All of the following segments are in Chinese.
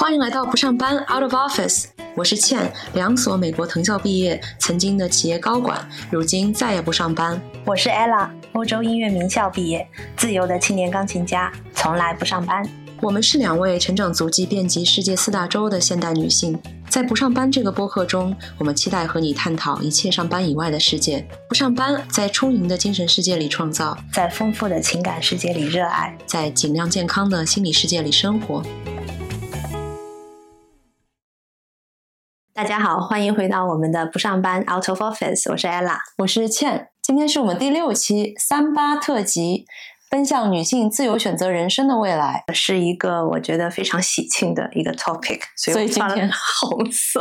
欢迎来到不上班 Out of Office，我是倩，两所美国藤校毕业，曾经的企业高管，如今再也不上班。我是 Ella，欧洲音乐名校毕业，自由的青年钢琴家，从来不上班。我们是两位成长足迹遍及世界四大洲的现代女性，在不上班这个播客中，我们期待和你探讨一切上班以外的世界。不上班，在充盈的精神世界里创造，在丰富的情感世界里热爱，在尽量健康的心理世界里生活。大家好，欢迎回到我们的不上班 Out of Office，我是 Ella，我是倩，今天是我们第六期三八特辑。奔向女性自由选择人生的未来，是一个我觉得非常喜庆的一个 topic，所以今天红色。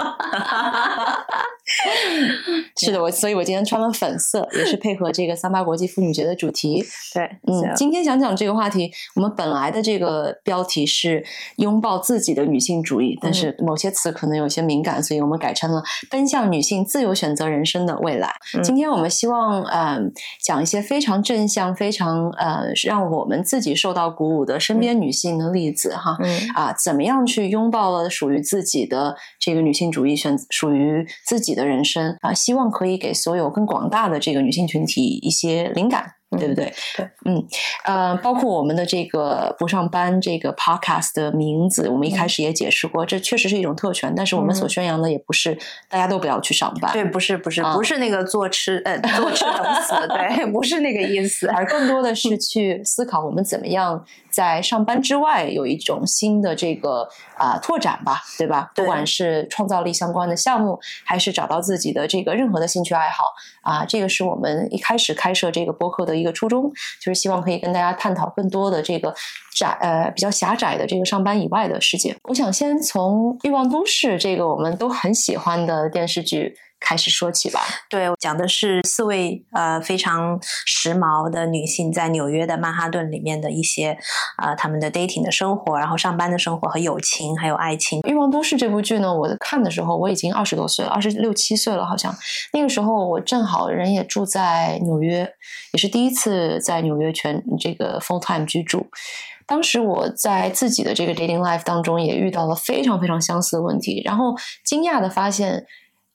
是的，我所以我今天穿了粉色，也是配合这个三八国际妇女节的主题。对，嗯，今天想讲这个话题。我们本来的这个标题是拥抱自己的女性主义，但是某些词可能有些敏感，所以我们改成了奔向女性自由选择人生的未来。今天我们希望嗯讲一些非常正向、非常呃。让我们自己受到鼓舞的身边女性的例子哈，嗯啊，怎么样去拥抱了属于自己的这个女性主义，选属于自己的人生啊？希望可以给所有更广大的这个女性群体一些灵感。对不对？对，嗯，呃，包括我们的这个不上班这个 podcast 的名字，我们一开始也解释过，这确实是一种特权，但是我们所宣扬的也不是大家都不要去上班，对，不是，不是，不是那个坐吃呃坐吃等死，对，不是那个意思，而更多的是去思考我们怎么样。在上班之外有一种新的这个啊拓展吧，对吧？不管是创造力相关的项目，还是找到自己的这个任何的兴趣爱好啊，这个是我们一开始开设这个播客的一个初衷，就是希望可以跟大家探讨更多的这个窄呃比较狭窄的这个上班以外的世界。我想先从《欲望都市》这个我们都很喜欢的电视剧。开始说起吧。对，讲的是四位呃非常时髦的女性在纽约的曼哈顿里面的一些啊他们的 dating 的生活，然后上班的生活和友情还有爱情。欲望都市这部剧呢，我看的时候我已经二十多岁了，二十六七岁了，好像那个时候我正好人也住在纽约，也是第一次在纽约全这个 full time 居住。当时我在自己的这个 dating life 当中也遇到了非常非常相似的问题，然后惊讶的发现。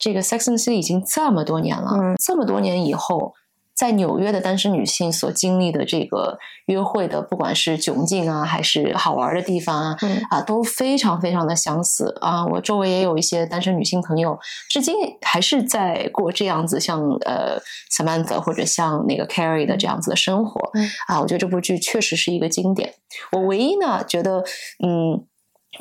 这个 Sex and City 已经这么多年了，这么多年以后，在纽约的单身女性所经历的这个约会的，不管是窘境啊，还是好玩的地方啊，啊，都非常非常的相似啊。我周围也有一些单身女性朋友，至今还是在过这样子，像呃 Samantha 或者像那个 Carrie 的这样子的生活啊。我觉得这部剧确实是一个经典。我唯一呢，觉得嗯。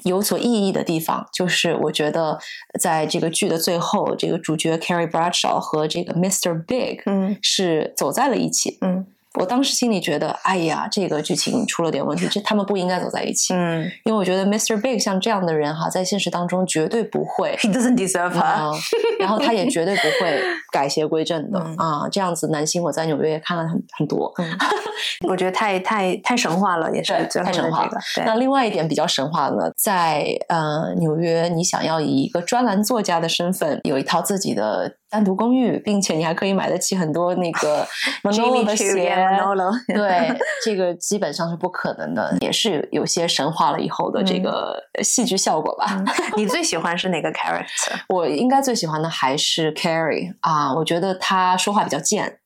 有所意义的地方，就是我觉得在这个剧的最后，这个主角 Carrie Bradshaw 和这个 Mr. Big 嗯是走在了一起嗯。我当时心里觉得，哎呀，这个剧情出了点问题，这他们不应该走在一起。嗯，因为我觉得 Mr. Big 像这样的人哈，在现实当中绝对不会，He doesn't deserve her，然后他也绝对不会改邪归正的啊。这样子男星我在纽约也看了很很多，我觉得太太太神话了，也是太神话了。那另外一点比较神话的，在呃纽约，你想要以一个专栏作家的身份，有一套自己的。单独公寓，并且你还可以买得起很多那个 Manolo 的鞋，对，这个基本上是不可能的，也是有些神话了以后的这个戏剧效果吧。你最喜欢是哪个 character？我应该最喜欢的还是 Carrie 啊，我觉得他说话比较贱，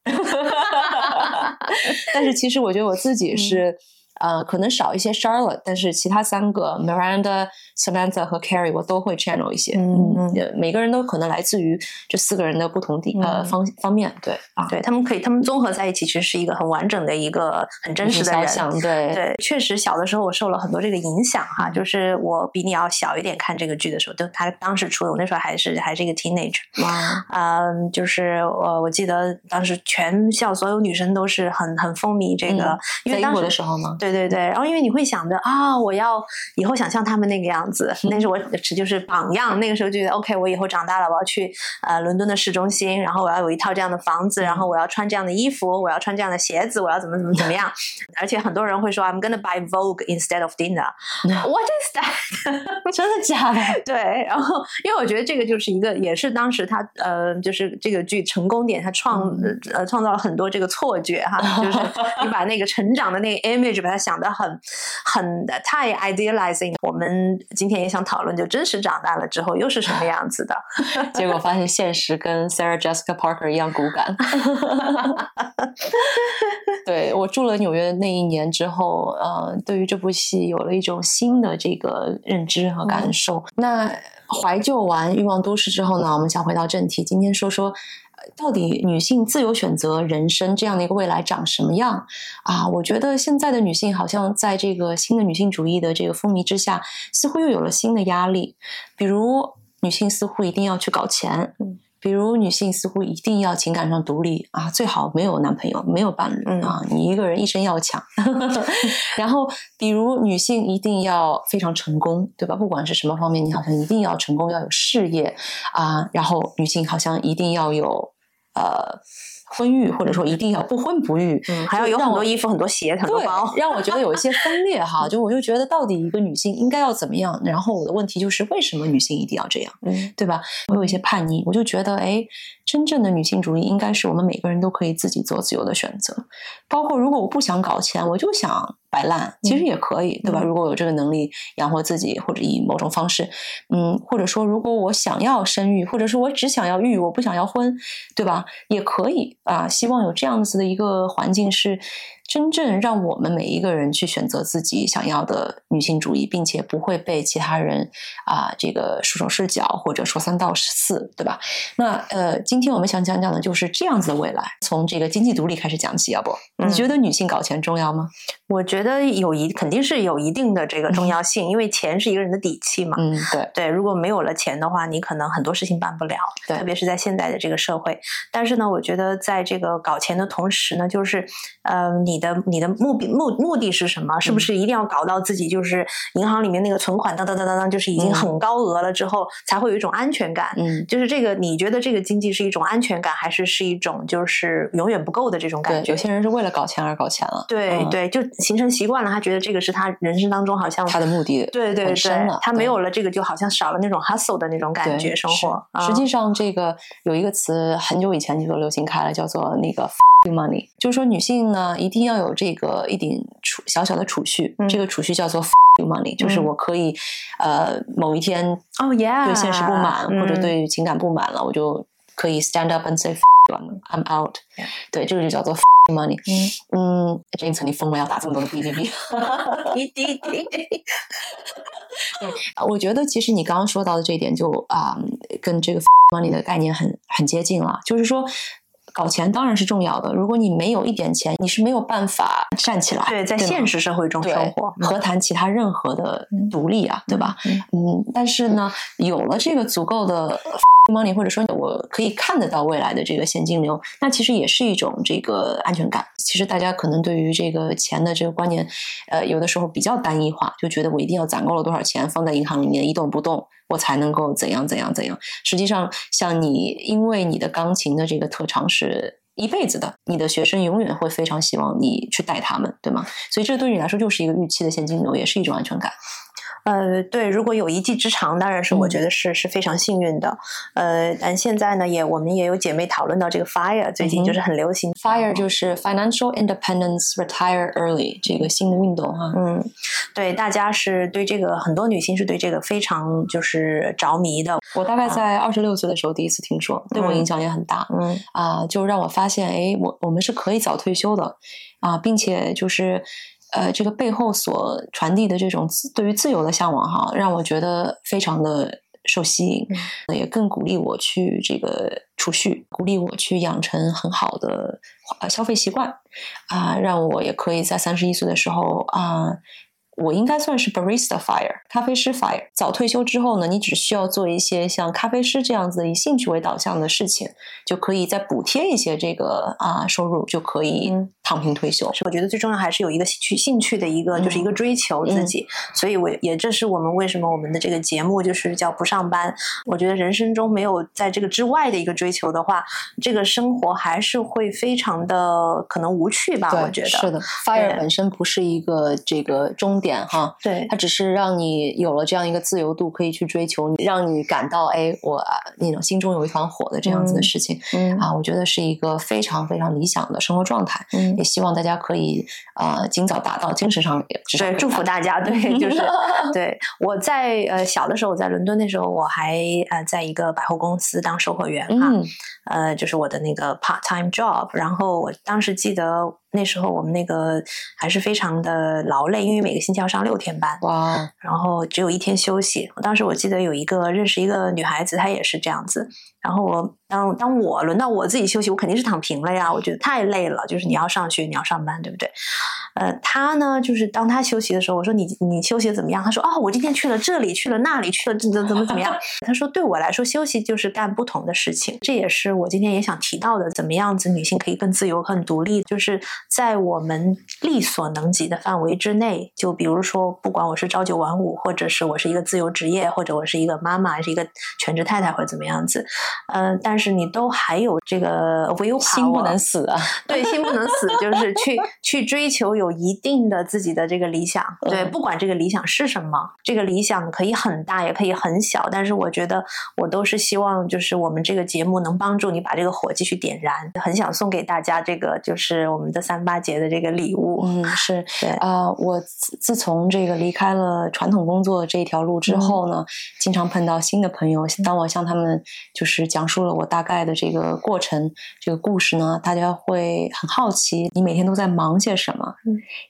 但是其实我觉得我自己是。呃，可能少一些 Charlotte，但是其他三个 Miranda、Samantha 和 Carrie 我都会 channel 一些。嗯嗯，每个人都可能来自于这四个人的不同地呃方方面。对啊，对他们可以，他们综合在一起，其实是一个很完整的一个很真实的人。对对，确实小的时候我受了很多这个影响哈，就是我比你要小一点看这个剧的时候，就他当时出的，我那时候还是还是一个 teenager。哇，嗯，就是我我记得当时全校所有女生都是很很风靡这个，因为当时的时候吗？对对对，然后因为你会想着啊，我要以后想像他们那个样子，那是我就是榜样。那个时候就觉得 OK，我以后长大了，我要去呃伦敦的市中心，然后我要有一套这样的房子，然后我要穿这样的衣服，我要穿这样的鞋子，我要怎么怎么怎么样。而且很多人会说，I'm gonna buy Vogue instead of dinner。What is that？真的假的？对。然后因为我觉得这个就是一个，也是当时他呃，就是这个剧成功点，他创呃创造了很多这个错觉哈，就是你把那个成长的那个 image 把它。它想的很很太 idealizing。我们今天也想讨论，就真实长大了之后又是什么样子的。结果发现现实跟 Sarah Jessica Parker 一样骨感。对我住了纽约那一年之后，呃，对于这部戏有了一种新的这个认知和感受。那怀旧完《欲望都市》之后呢，我们想回到正题，今天说说。到底女性自由选择人生这样的一个未来长什么样啊？我觉得现在的女性好像在这个新的女性主义的这个风靡之下，似乎又有了新的压力。比如，女性似乎一定要去搞钱，比如女性似乎一定要情感上独立啊，最好没有男朋友，没有伴侣啊，你一个人一生要强。然后，比如女性一定要非常成功，对吧？不管是什么方面，你好像一定要成功，要有事业啊。然后，女性好像一定要有。呃，婚育或者说一定要不婚不育，嗯，还要有很多衣服、很多鞋、很多包，让我觉得有一些分裂哈。就我就觉得，到底一个女性应该要怎么样？然后我的问题就是，为什么女性一定要这样？嗯，对吧？我有一些叛逆，我就觉得，哎，真正的女性主义应该是我们每个人都可以自己做自由的选择，包括如果我不想搞钱，我就想。摆烂其实也可以，对吧？如果有这个能力养活自己，或者以某种方式，嗯，或者说如果我想要生育，或者说我只想要育，我不想要婚，对吧？也可以啊。希望有这样子的一个环境是。真正让我们每一个人去选择自己想要的女性主义，并且不会被其他人啊这个束手束脚或者说三道四，对吧？那呃，今天我们想讲讲的就是这样子的未来，从这个经济独立开始讲起，要不？你觉得女性搞钱重要吗？我觉得有一肯定是有一定的这个重要性，因为钱是一个人的底气嘛。嗯，对对，如果没有了钱的话，你可能很多事情办不了，对，特别是在现在的这个社会。但是呢，我觉得在这个搞钱的同时呢，就是呃你。你的你的目的目目的是什么？是不是一定要搞到自己就是银行里面那个存款当当当当当，就是已经很高额了之后，才会有一种安全感？嗯，就是这个，你觉得这个经济是一种安全感，还是是一种就是永远不够的这种感觉？有些人是为了搞钱而搞钱了，对对，就形成习惯了，他觉得这个是他人生当中好像他的目的，对对对，他没有了这个，就好像少了那种 hustle 的那种感觉生活。实际上，这个有一个词很久以前就流行开了，叫做那个。money，就是说女性呢一定要有这个一点储小小的储蓄，这个储蓄叫做 money，就是我可以呃某一天哦 yeah 对现实不满或者对情感不满了，我就可以 stand up and say I'm out，对这个就叫做 money。嗯，James 你疯了要打这么多的 B B B，滴滴滴。对，我觉得其实你刚刚说到的这一点就啊跟这个 money 的概念很很接近了，就是说。搞钱当然是重要的。如果你没有一点钱，你是没有办法站起来。对，在现实社会中生活，何谈其他任何的独立啊？对吧？嗯，但是呢，有了这个足够的 money，或者说我可以看得到未来的这个现金流，那其实也是一种这个安全感。其实大家可能对于这个钱的这个观念，呃，有的时候比较单一化，就觉得我一定要攒够了多少钱放在银行里面一动不动。我才能够怎样怎样怎样？实际上，像你，因为你的钢琴的这个特长是一辈子的，你的学生永远会非常希望你去带他们，对吗？所以这对你来说就是一个预期的现金流，也是一种安全感。呃，对，如果有一技之长，当然是我觉得是是非常幸运的。呃，但现在呢，也我们也有姐妹讨论到这个 FIRE，最近就是很流行。FIRE 就是 Financial Independence Retire Early 这个新的运动哈。嗯，对，大家是对这个很多女性是对这个非常就是着迷的。我大概在二十六岁的时候第一次听说，对我影响也很大。嗯啊，就让我发现，哎，我我们是可以早退休的啊，并且就是。呃，这个背后所传递的这种对于自由的向往，哈，让我觉得非常的受吸引，也更鼓励我去这个储蓄，鼓励我去养成很好的消费习惯，啊，让我也可以在三十一岁的时候啊。我应该算是 barista fire，咖啡师 fire。早退休之后呢，你只需要做一些像咖啡师这样子以兴趣为导向的事情，就可以再补贴一些这个啊收入，就可以躺平退休。我觉得最重要还是有一个兴趣兴趣的一个，就是一个追求自己。所以我也这是我们为什么我们的这个节目就是叫不上班。我觉得人生中没有在这个之外的一个追求的话，这个生活还是会非常的可能无趣吧。我觉得是的，fire 本身不是一个这个终。点哈。对，它只是让你有了这样一个自由度，可以去追求你，让你感到哎，我那种心中有一团火的这样子的事情。嗯啊，我觉得是一个非常非常理想的生活状态。嗯也，希望大家可以呃尽早达到，精神上也至少对，祝福大家。对，就是 对。我在呃小的时候，我在伦敦那时候，我还呃在一个百货公司当售货员哈，嗯呃，就是我的那个 part time job。然后我当时记得那时候我们那个还是非常的劳累，因为每个星期要上六天班。哇，然后只有一天休息。我当时我记得有一个认识一个女孩子，她也是这样子。然后我当当我轮到我自己休息，我肯定是躺平了呀，我觉得太累了。就是你要上学，你要上班，对不对？呃，他呢，就是当他休息的时候，我说你你休息怎么样？他说哦，我今天去了这里，去了那里，去了怎怎怎么怎么样？他说对我来说，休息就是干不同的事情。这也是我今天也想提到的，怎么样子女性可以更自由、更独立，就是在我们力所能及的范围之内。就比如说，不管我是朝九晚五，或者是我是一个自由职业，或者我是一个妈妈，是一个全职太太，或者怎么样子，呃，但是你都还有这个 will 心不能死啊！对，心不能死，就是去去追求有一定的自己的这个理想。对，嗯不管这个理想是什么，这个理想可以很大，也可以很小。但是我觉得，我都是希望，就是我们这个节目能帮助你把这个火继续点燃。很想送给大家这个，就是我们的三八节的这个礼物。嗯，是对，啊、我自自从这个离开了传统工作这一条路之后呢，经常碰到新的朋友。当我向他们就是讲述了我大概的这个过程、这个故事呢，大家会很好奇，你每天都在忙些什么？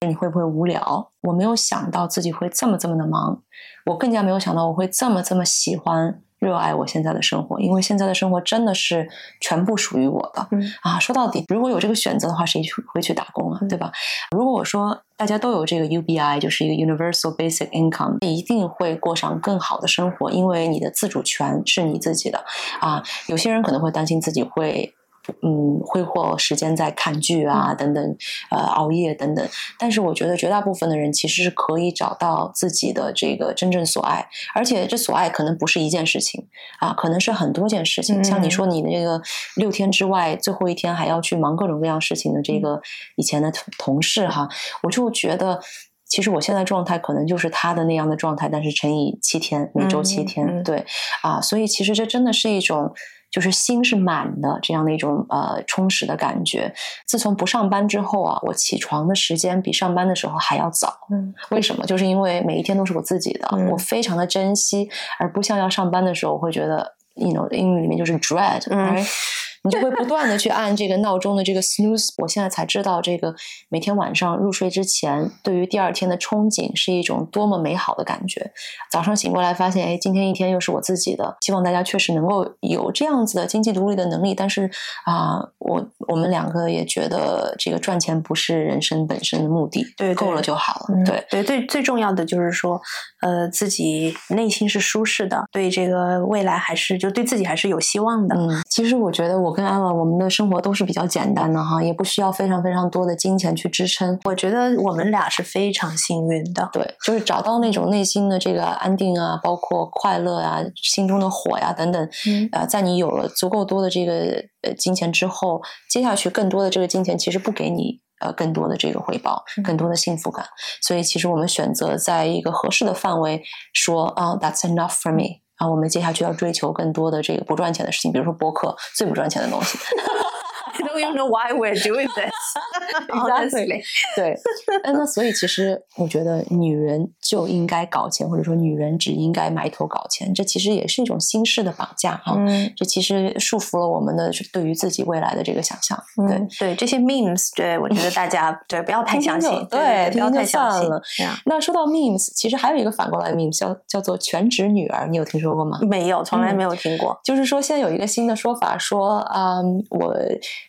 嗯，你会不会无聊？我没有想到自己会这么这么的忙，我更加没有想到我会这么这么喜欢。热爱我现在的生活，因为现在的生活真的是全部属于我的。嗯啊，说到底，如果有这个选择的话，谁去会去打工啊？对吧？如果我说大家都有这个 UBI，就是一个 Universal Basic Income，一定会过上更好的生活，因为你的自主权是你自己的啊。有些人可能会担心自己会。嗯，挥霍时间在看剧啊，等等，呃，熬夜等等。但是我觉得绝大部分的人其实是可以找到自己的这个真正所爱，而且这所爱可能不是一件事情啊，可能是很多件事情。像你嗯说你的这个六天之外，最后一天还要去忙各种各样事情的这个以前的同同事哈，我就觉得。其实我现在状态可能就是他的那样的状态，但是乘以七天，每周七天，嗯嗯对啊，所以其实这真的是一种，就是心是满的这样的一种呃充实的感觉。自从不上班之后啊，我起床的时间比上班的时候还要早。嗯为什么？就是因为每一天都是我自己的，嗯我非常的珍惜，而不像要上班的时候，我会觉得，you know，英语里面就是 dread，、嗯？你就会不断的去按这个闹钟的这个 snooze。我现在才知道，这个每天晚上入睡之前，对于第二天的憧憬是一种多么美好的感觉。早上醒过来发现，哎，今天一天又是我自己的。希望大家确实能够有这样子的经济独立的能力。但是啊、我我们两个也觉得这个赚钱不是人生本身的目的，对对够了就好了。嗯对。对，最最重要的就是说，呃，自己内心是舒适的，对这个未来还是就对自己还是有希望的。嗯，其实我觉得我跟安乐，我们的生活都是比较简单的哈，也不需要非常非常多的金钱去支撑。我觉得我们俩是非常幸运的。对，就是找到那种内心的这个安定啊，包括快乐啊，心中的火呀、等等。嗯呃，在你有了足够多的这个呃金钱之后，接下去更多的这个金钱其实不给你呃更多的这个回报，更多的幸福感。所以其实我们选择在一个合适的范围说啊、t h a t s enough for me。啊，我们接下去要追求更多的这个不赚钱的事情，比如说播客最不赚钱的东西。I don't even know why we're doing this. Honestly，对，呃那所以其实我觉得女人就应该搞钱，或者说女人只应该埋头搞钱，这其实也是一种新式的绑架哈。嗯这其实束缚了我们的对于自己未来的这个想象。对，嗯，对这些 memes，对我觉得大家 对不要太相信对对不要太相信那说到 memes，其实还有一个反过来的 memes 叫叫做全职女儿，你有听说过吗？没有，从来没有听过。就是说，现在有一个新的说法，说，嗯，我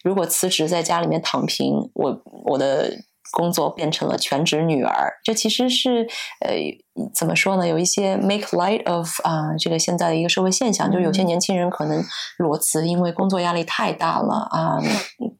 如果辞职在家里面躺平，我我的工作变成了全职女儿，这其实是呃怎么说呢？有一些 make light of 啊、这个现在的一个社会现象，就是有些年轻人可能裸辞，因为工作压力太大了啊、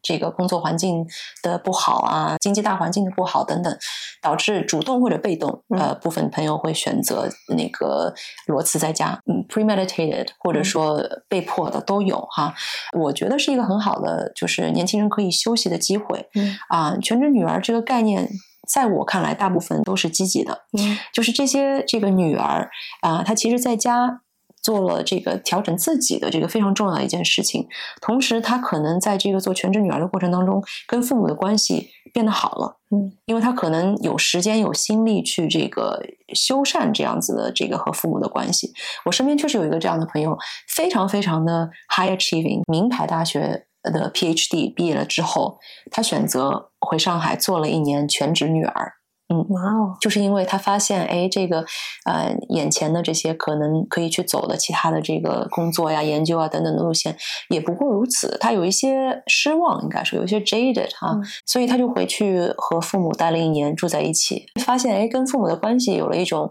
这个工作环境的不好啊，经济大环境的不好等等，导致主动或者被动，呃，部分朋友会选择那个裸辞在家，嗯，premeditated 或者说被迫的都有哈。我觉得是一个很好的，就是年轻人可以休息的机会。嗯啊，全职女儿这个概念。在我看来，大部分都是积极的。嗯就是这些这个女儿啊、她其实在家做了这个调整自己的这个非常重要的一件事情，同时她可能在这个做全职女儿的过程当中，跟父母的关系变得好了。嗯，因为她可能有时间有心力去这个修缮这样子的这个和父母的关系。我身边确实有一个这样的朋友，非常非常的 high achieving，名牌大学的 PhD 毕业了之后，她选择回上海做了一年全职女儿。嗯哇哦，就是因为他发现，哎，这个呃，眼前的这些可能可以去走的其他的这个工作呀、研究啊等等的路线，也不过如此。他有一些失望，应该是有一些 jaded 哈、嗯所以他就回去和父母待了一年，住在一起，发现哎，跟父母的关系有了一种。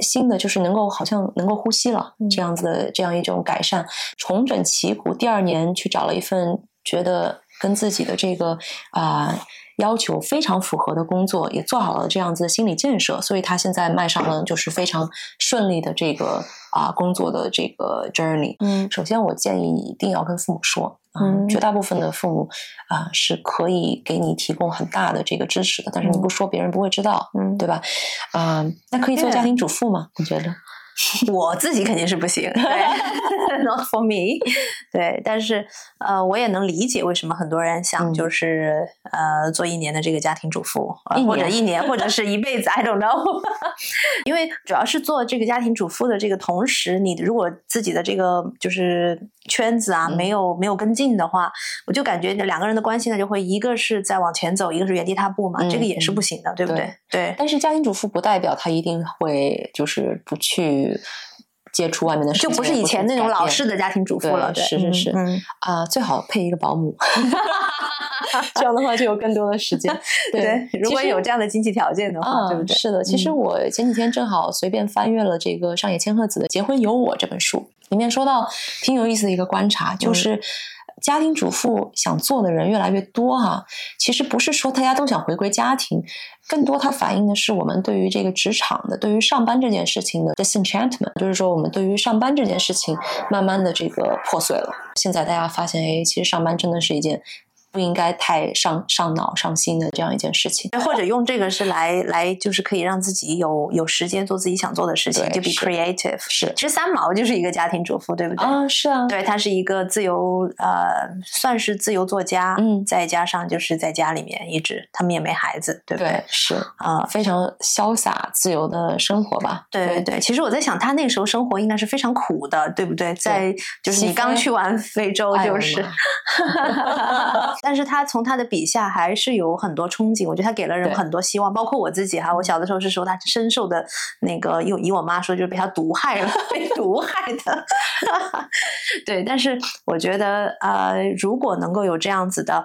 新的就是能够好像能够呼吸了，嗯这样子的这样一种改善，重整旗鼓。第二年去找了一份觉得跟自己的这个啊、要求非常符合的工作，也做好了这样子的心理建设，所以他现在迈上了就是非常顺利的这个啊、工作的这个 journey。嗯首先，我建议你一定要跟父母说，嗯绝大部分的父母啊、是可以给你提供很大的这个支持的，但是你不说，别人不会知道，嗯，对吧？啊、那可以做家庭主妇吗？你觉得？我自己肯定是不行，对，not for me。对，但是呃，我也能理解为什么很多人想嗯就是、呃做一年的这个家庭主妇，呃或者一年，或者 是一辈子，I don't know。因为主要是做这个家庭主妇的这个同时，你如果自己的这个就是圈子啊、嗯没有没有跟进的话，我就感觉两个人的关系呢就会一个是在往前走，一个是原地踏步嘛，嗯这个也是嗯不行的，对不对？对。但是家庭主妇不代表她一定会就是不去接触外面的就不是以前那种老式的的家庭主妇了，对对是是是。啊、最好配一个保姆，这样的话就有更多的时间。对，如果有这样的经济条件的话，啊，对不对？是的，其实嗯。我前几天正好随便翻阅了这个上野千鹤子的《结婚有我》这本书，里面说到挺有意思的一个观察，嗯。就是家庭主妇想做的人越来越多哈、其实不是说大家都想回归家庭，更多它反映的是我们对于这个职场的、对于上班这件事情的 disenchantment，就是说我们对于上班这件事情慢慢的这个破碎了。现在大家发现，哎，其实上班真的是一件不应该太上上脑、上心的这样一件事情。或者用这个是来来，就是可以让自己有有时间做自己想做的事情，就 be creative。是其实三毛就是一个家庭主妇，对不对？啊，是啊，对，她是一个自由，呃，算是自由作家，嗯再加上就是在家里面一直，他们也没孩子，对不对？对，是啊、非常潇洒自由的生活吧？对对对，其实我在想，他那个时候生活应该是非常苦的，对不对？在就是你刚去完非洲，就是妈，但是他从他的笔下还是有很多憧憬，我觉得他给了人对很多希望，包括我自己哈。我小的时候是受他深受的那个，用以我妈说就是被他毒害了，被毒 害的。对，但是我觉得呃，如果能够有这样子的。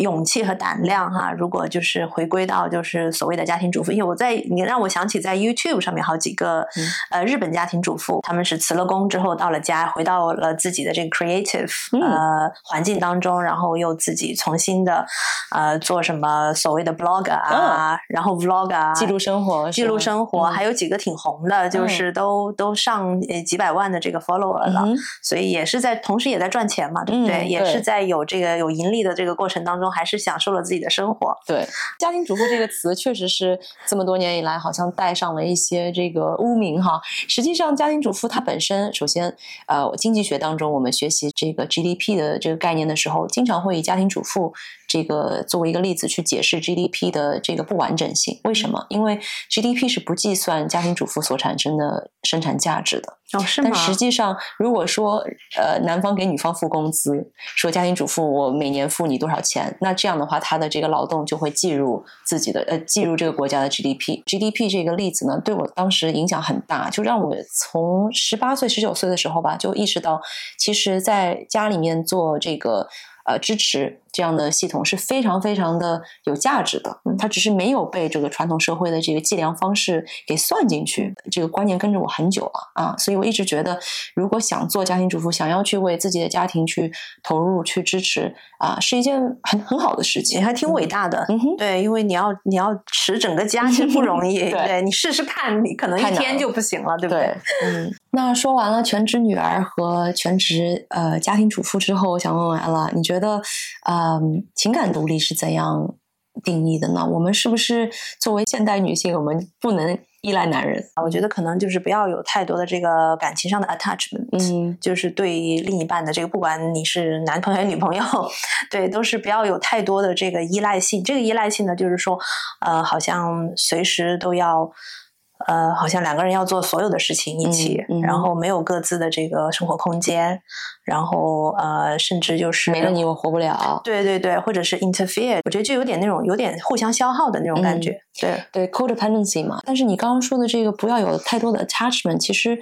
勇气和胆量哈，如果就是回归到就是所谓的家庭主妇，因为我在你让我想起在 YouTube 上面好几个、嗯呃日本家庭主妇，他们是辞了工之后到了家，回到了自己的这个 creative、嗯呃环境当中，然后又自己重新的呃做什么所谓的 blog 啊，然后 vlog 啊，嗯记录生活，记录生活，嗯还有几个挺红的，就是都、都上呃几百万的这个 follower 了，嗯所以也是在同时也在赚钱嘛，对不对？嗯也是在有这个有盈利的这个过程当中，还是享受了自己的生活。对，家庭主妇这个词确实是这么多年以来好像带上了一些这个污名哈。实际上，家庭主妇它本身，首先，呃，经济学当中我们学习这个 GDP 的这个概念的时候，经常会以家庭主妇这个作为一个例子去解释 GDP 的这个不完整性。为什么？因为 GDP 是不计算家庭主妇所产生的生产价值的。哦，是吗但？实际上，如果说呃男方给女方付工资，说家庭主妇我每年付你多少钱，那这样的话，他的这个劳动就会计入自己的呃计入这个国家的 GDP。GDP 这个例子呢，对我当时影响很大，就让我从十八岁、十九岁的时候吧，就意识到，其实在家里面做这个。呃，支持这样的系统是非常非常的有价值的，嗯它只是没有被这个传统社会的这个计量方式给算进去。这个观念跟着我很久了啊，所以我一直觉得，如果想做家庭主妇，想要去为自己的家庭去投入、去支持啊，是一件很很好的事情，还挺伟大的。嗯哼，对，因为你要你要持整个家，其实不容易。对对你试试看，你可能一天就不行了，对不对？嗯，那说完了全职女儿和全职呃家庭主妇之后，我想问问 ella，你觉得，嗯、情感独立是怎样定义的呢？我们是不是作为现代女性，我们不能依赖男人？我觉得可能就是不要有太多的这个感情上的 attachment，嗯就是对另一半的这个，不管你是男朋友女朋友，对，都是不要有太多的这个依赖性。这个依赖性呢，就是说，呃，好像随时都要。呃，好像两个人要做所有的事情一起，嗯嗯然后没有各自的这个生活空间，然后呃，甚至就是没了你我活不了。对对对，或者是 interfere，我觉得就有点那种有点互相消耗的那种感觉。对，对 codependency 嘛。但是你刚刚说的这个不要有太多的 attachment，其实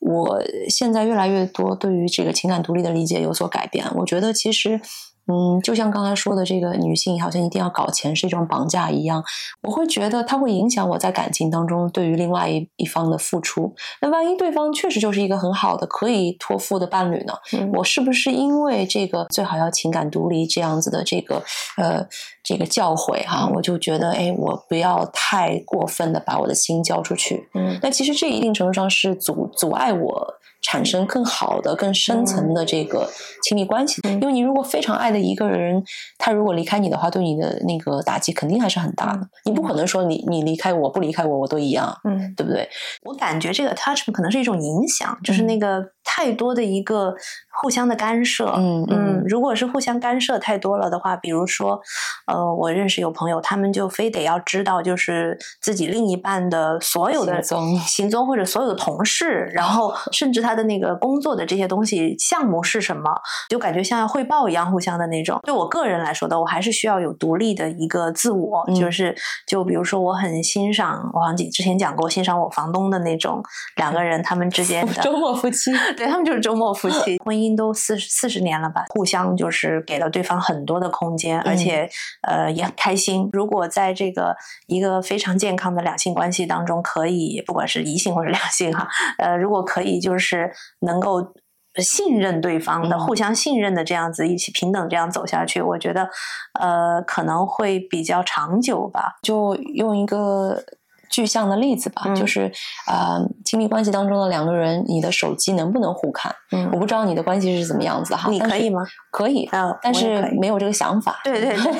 我现在越来越多对于这个情感独立的理解有所改变。我觉得其实。嗯，就像刚才说的，这个女性好像一定要搞钱是一种绑架一样，我会觉得它会影响我在感情当中对于另外一一方的付出。那万一对方确实就是一个很好的可以托付的伴侣呢？嗯我是不是因为这个最好要情感独立这样子的这个呃这个教诲哈、嗯我就觉得哎，我不要太过分的把我的心交出去。嗯那其实这一定程度上是阻阻碍我产生更好的、更深层的这个亲密关系。嗯因为你如果非常爱的一个人，他如果离开你的话，对你的那个打击肯定还是很大的。你不可能说你你离开我不离开我我都一样，嗯，对不对？我感觉这个 attachment 可能是一种影响，就是嗯那个太多的一个互相的干涉。嗯嗯，如果是互相干涉太多了的话，比如说，呃，我认识有朋友，他们就非得要知道，就是自己另一半的所有的行踪或者所有的同事，然后甚至他的那个工作的这些东西项目是什么，就感觉像要汇报一样，互相的那种。对我个人来说的，我还是需要有独立的一个自我，嗯就是就比如说，我很欣赏，我好像之前讲过，欣赏我房东的那种两个人他们之间的 周末夫妻，对他们就是周末夫妻，婚姻都四四十年了吧，互相就是给了对方很多的空间，而且呃也很开心。如果在这个一个非常健康的两性关系当中，可以不管是异性或者两性哈，呃，如果可以就是能够。信任对方的，嗯互相信任的这样子一起平等这样走下去，我觉得，呃，可能会比较长久吧。就用一个具象的例子吧，嗯就是呃，亲密关系当中的两个人，你的手机能不能互看？嗯我不知道你的关系是怎么样子哈，你可以吗？可以，啊，但是没有这个想法。对对对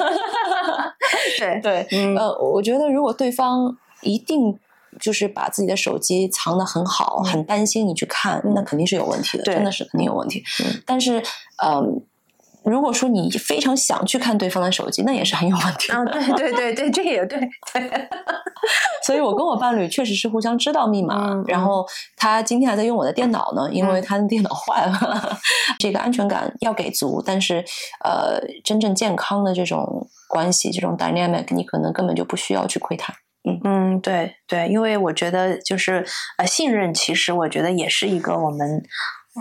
对，对，嗯呃，我觉得如果对方一定就是把自己的手机藏得很好，嗯很担心你去看，那肯定是有问题的，真的是肯定有问题。嗯但是，嗯、如果说你非常想去看对方的手机，那也是很有问题的。啊，对对对对，这也对对，所以我跟我伴侣确实是互相知道密码，嗯然后他今天还在用我的电脑呢，因为嗯他的电脑坏了。这个安全感要给足，但是呃，真正健康的这种关系，这种 dynamic，你可能根本就不需要去窥探。嗯，对对，因为我觉得就是呃，信任其实我觉得也是一个我们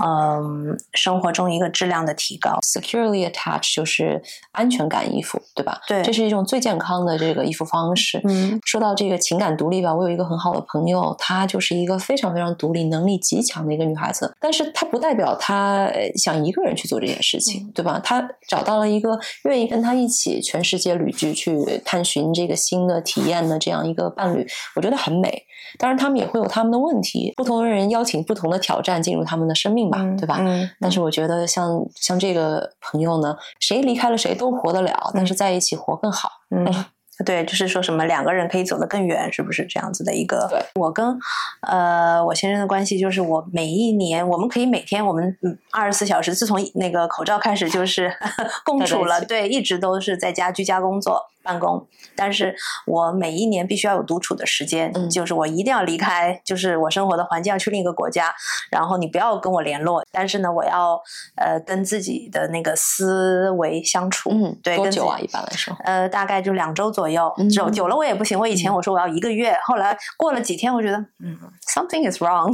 嗯、生活中一个质量的提高。securely attached 就是安全感依附，对吧？对这是一种最健康的这个依附方式。嗯说到这个情感独立吧，我有一个很好的朋友，她就是一个非常非常独立、能力极强的一个女孩子。但是她不代表她呃想一个人去做这件事情，对吧？她找到了一个愿意跟她一起全世界旅居、去探寻这个新的体验的这样一个伴侣，我觉得很美。当然，他们也会有他们的问题，不同的人邀请不同的挑战进入他们的生命吧，对吧？嗯，但是我觉得像像这个朋友呢，谁离开了谁都活得了，但是在一起活更好。嗯。对，就是说什么两个人可以走得更远，是不是这样子的一个？对，我跟呃我先生的关系就是，我每一年我们可以每天我们嗯二十四小时，自从那个口罩开始就是 共处了，对，一直都是在家居家工作办公。但是我每一年必须要有独处的时间，嗯就是我一定要离开，就是我生活的环境，要去另一个国家，然后你不要跟我联络，但是呢，我要呃跟自己的那个思维相处。嗯，对多久啊？一般来说，呃，大概就两周左右，嗯久久了我也不行。我以前嗯我说我要一个月，后来过了几天，我觉得嗯，something is wrong，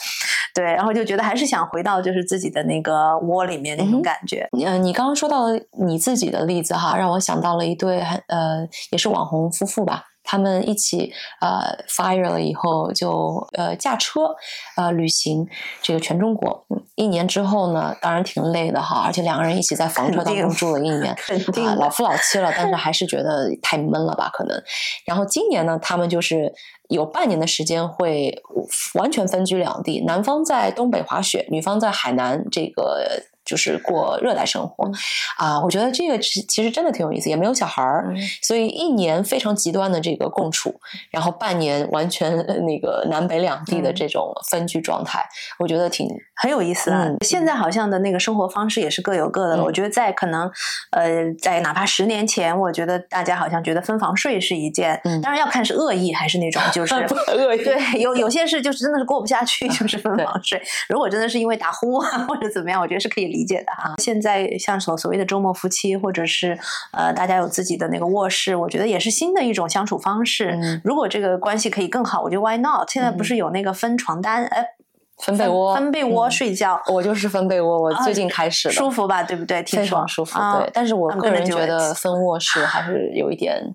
对，然后就觉得还是想回到就是自己的那个窝里面那种感觉。呃，你刚刚说到了你自己的例子哈，让我想到了一对很呃，也是网红夫妇吧。他们一起呃 fire 了以后就呃驾车呃旅行这个全中国，嗯一年之后呢，当然挺累的哈，而且两个人一起在房车当中住了一年，肯定啊，的老夫老妻了，但是还是觉得太闷了吧，可能。然后今年呢，他们就是有半年的时间会完全分居两地，男方在东北滑雪，女方在海南这个就是过热带生活啊。我觉得这个其其实真的挺有意思，也没有小孩儿，所以一年非常极端的这个共处，然后半年完全那个南北两地的这种分居状态，我觉得挺很有意思啊。现在好像的那个生活方式也是各有各的了。我觉得在可能呃，在哪怕十年前，我觉得大家好像觉得分房睡是一件，当然要看是恶意还是那种 就是恶意。对，有有些事就是真的是过不下去，就是分 房睡。如果真的是因为打呼啊或者怎么样，我觉得是可以理解的哈。现在像所所谓的周末夫妻，或者是呃大家有自己的那个卧室，我觉得也是新的一种相处方式。如果这个关系可以更好，我觉得 Why not？现在不是有那个分床单，哎，分被窝，分被窝睡觉。我就是分被窝，我最近开始舒服吧？对不对？挺爽舒服。对，但是我个人觉得分卧室还是有一点。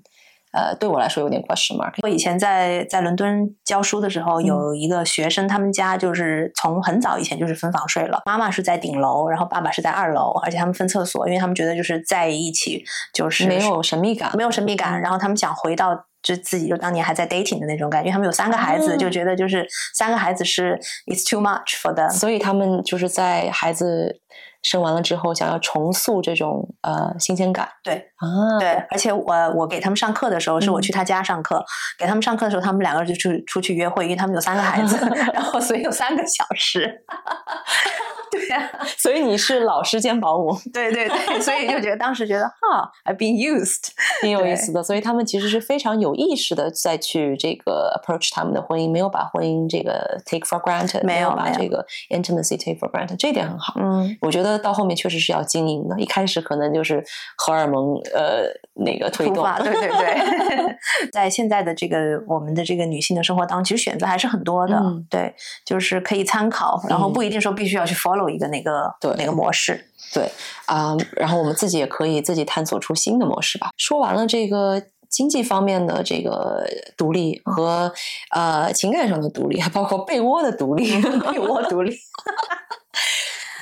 呃，对我来说有点 question mark。我以前在在伦敦教书的时候，有一个学生，他们家就是从很早以前就是分房睡了。妈妈是在顶楼，然后爸爸是在二楼，而且他们分厕所，因为他们觉得就是在一起就是没有神秘感，没有神秘感。然后他们想回到就自己就当年还在 dating 的那种感觉，因为他们有三个孩子，就觉得就是三个孩子是 it's too much for them，所以他们就是在孩子。生完了之后，想要重塑这种呃新鲜感，对。啊，对，而且我我给他们上课的时候，是我去他家上课，给他们上课的时候，他们两个人就出出去约会，因为他们有三个孩子，然后所以有三个小时。对呀，所以你是老师兼保姆，对对对，所以就觉得当时觉得哈，I've been used，挺有意思的。所以他们其实是非常有意识的再去这个 approach 他们的婚姻，没有把婚姻这个 take for granted，没有把这个 intimacy take for granted，这一点很好。嗯，我觉得到后面确实是要经营的，一开始可能就是荷尔蒙呃那个推动，对对对。在现在的这个我们的这个女性的生活当中，其实选择还是很多的，对，就是可以参考，然后不一定说必须要去 follow。一个那个对那个模式，对啊，然后我们自己也可以自己探索出新的模式吧。说完了这个经济方面的这个独立和呃情感上的独立，还包括被窝的独立，被窝独立。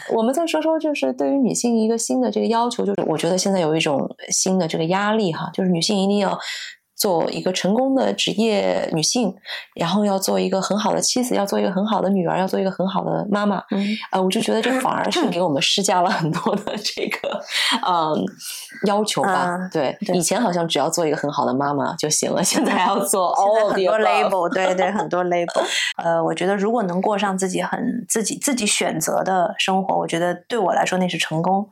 我们再说说，就是对于女性一个新的这个要求，就是我觉得现在有一种新的这个压力哈，就是女性一定要。做一个成功的职业女性，然后要做一个很好的妻子，要做一个很好的女儿，要做一个很好的妈妈。嗯，呃，我就觉得这反而是给我们施加了很多的这个嗯要求吧。对，以前好像只要做一个很好的妈妈就行了，现在还要做很多 label，对对，很多 label。呃，我觉得如果能过上自己很自己自己选择的生活，我觉得对我来说那是成功。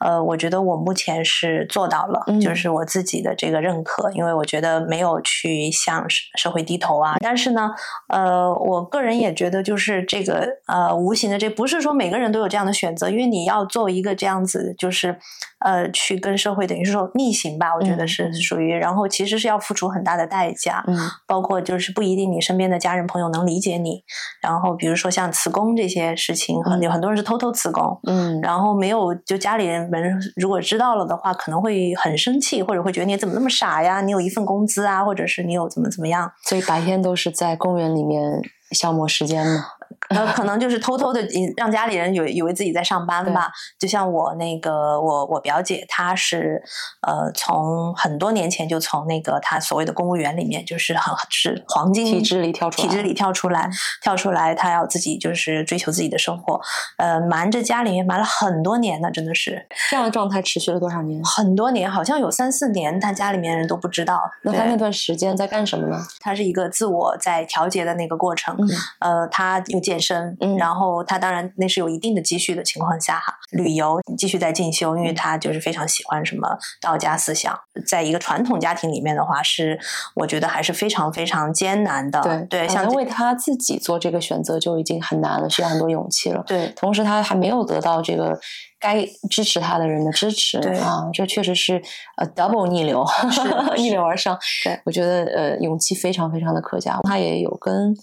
呃，我觉得我目前是做到了，就是我自己的这个认可，因为我觉得。没有去向社会低头啊，但是呢，呃，我个人也觉得，就是这个呃，无形的，这不是说每个人都有这样的选择，因为你要做一个这样子，就是呃，去跟社会等于是说逆行吧，我觉得是属于，然后其实是要付出很大的代价，嗯，包括就是不一定你身边的家人朋友能理解你，然后比如说像辞工这些事情，很有很多人是偷偷辞工，嗯，然后没有就家里人们如果知道了的话，可能会很生气，或者会觉得你怎么那么傻呀？你有一份工。工资啊，或者是你有怎么怎么样，所以白天都是在公园里面消磨时间嘛。呃，可能就是偷偷的让家里人以为以为自己在上班吧。就像我那个我我表姐，她是呃从很多年前就从那个她所谓的公务员里面，就是很是黄金体制里跳出体制里跳出来，跳出来，她要自己就是追求自己的生活，呃，瞒着家里面瞒了很多年呢，真的是这样的状态持续了多少年？很多年，好像有三四年，她家里面人都不知道。那她那段时间在干什么呢？她是一个自我在调节的那个过程。呃，她有健身，嗯然后他当然那是有一定的积蓄的情况下哈，旅游继续在进修，因为他就是非常喜欢什么道家思想，在一个传统家庭里面的话，是我觉得还是非常非常艰难的。对对，想为他自己做这个选择就已经很难了，需要很多勇气了。对，同时他还没有得到这个该支持他的人的支持。对啊，这确实是呃 double 逆流，逆流而上。对，我觉得呃勇气非常非常的可嘉。他也有跟。